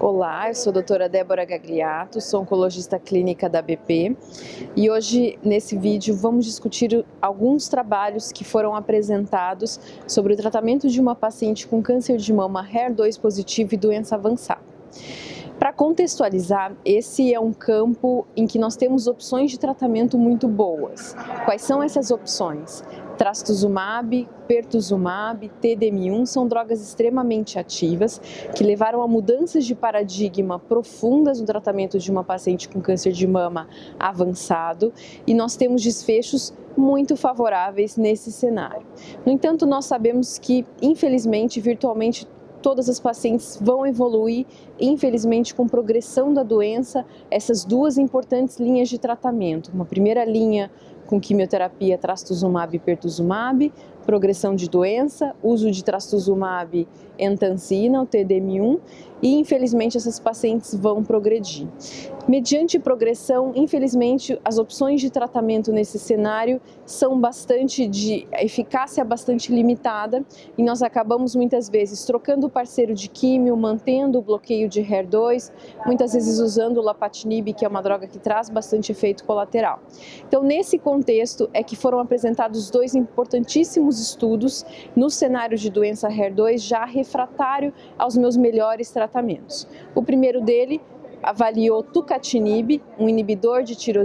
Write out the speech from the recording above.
Olá, eu sou a doutora Débora Gagliato, sou oncologista clínica da BP e hoje nesse vídeo vamos discutir alguns trabalhos que foram apresentados sobre o tratamento de uma paciente com câncer de mama HER2 positivo e doença avançada. Para contextualizar, esse é um campo em que nós temos opções de tratamento muito boas. Quais são essas opções? Trastuzumab, pertuzumab, TDM1 são drogas extremamente ativas que levaram a mudanças de paradigma profundas no tratamento de uma paciente com câncer de mama avançado e nós temos desfechos muito favoráveis nesse cenário. No entanto, nós sabemos que, infelizmente, virtualmente todas as pacientes vão evoluir, infelizmente, com progressão da doença, essas duas importantes linhas de tratamento. Uma primeira linha com quimioterapia trastuzumab e pertuzumab, progressão de doença, uso de trastuzumab entancina, o TDM1, e infelizmente essas pacientes vão progredir. Mediante progressão, infelizmente, as opções de tratamento nesse cenário são bastante de eficácia bastante limitada e nós acabamos muitas vezes trocando o parceiro de químio, mantendo o bloqueio de HER2, muitas vezes usando o lapatinib, que é uma droga que traz bastante efeito colateral. Então, nesse contexto é que foram apresentados dois importantíssimos estudos no cenário de doença HER2 já refratário aos meus melhores tratamentos. O primeiro dele avaliou tucatinib, um inibidor de tirosina